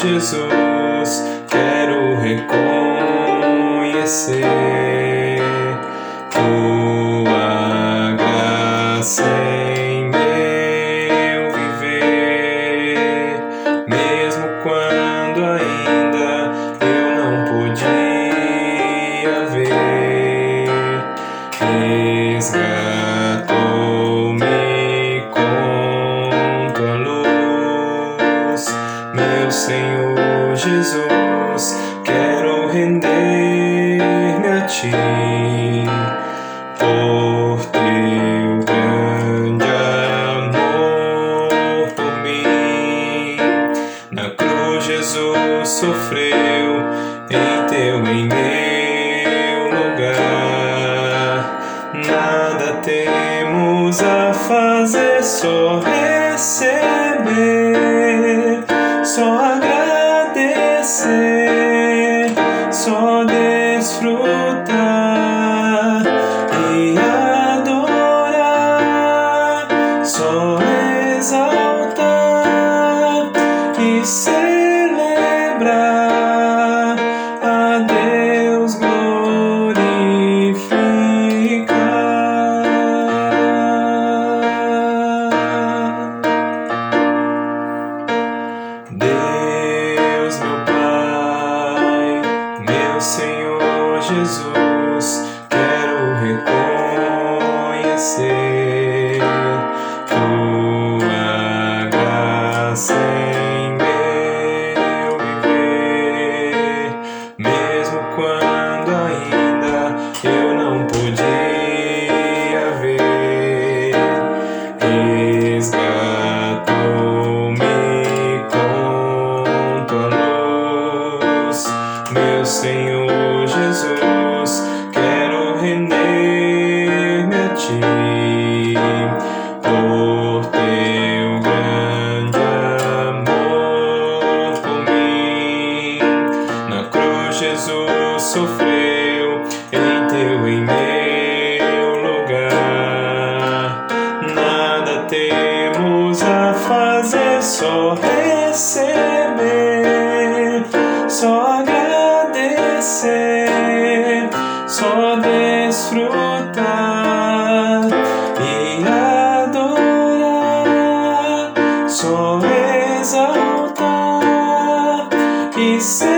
Jesus, quero reconhecer tua graça em meu viver, mesmo quando ainda eu não podia ver. Resgatou-me Senhor Jesus, quero render-me a ti por teu grande amor por mim. Na cruz Jesus sofreu em teu em meu lugar. Nada temos a fazer, só receber, exaltar e celebrar a Deus glorificar. Deus, meu Pai, meu Senhor Jesus, quero reconhecer Jesus sofreu em teu em meu lugar. Nada temos a fazer, só receber, só agradecer, só desfrutar e adorar, só exaltar e ser